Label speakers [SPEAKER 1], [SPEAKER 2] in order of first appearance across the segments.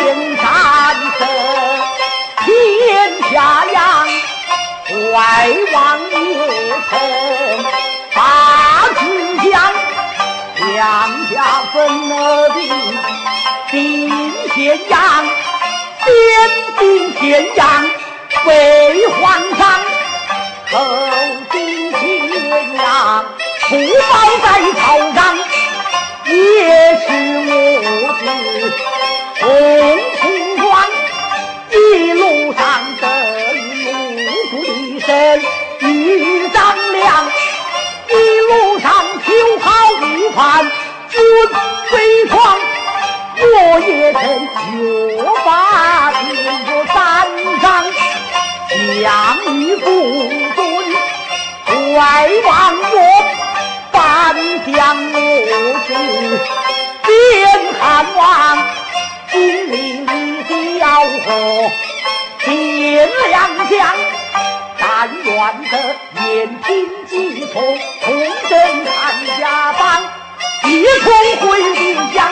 [SPEAKER 1] 天山色天下扬怀王也曾把秦香两家分了兵兵咸阳先兵咸阳为皇上后兵咸阳除暴在朝。身，与张良。一路上秋毫无犯，君威狂，我也曾越发进入山上，项羽不尊，外望我半将我主，边汉王，金陵的要和天良将。惯得言听计从，从征汉家邦，一统回兵江，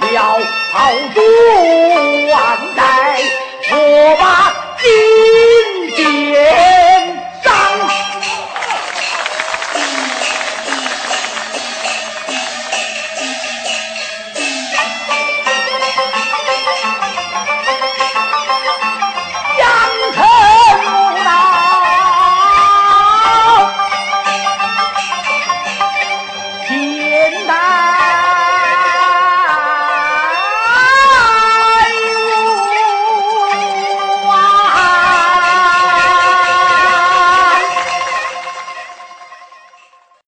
[SPEAKER 1] 了好数万代，我把。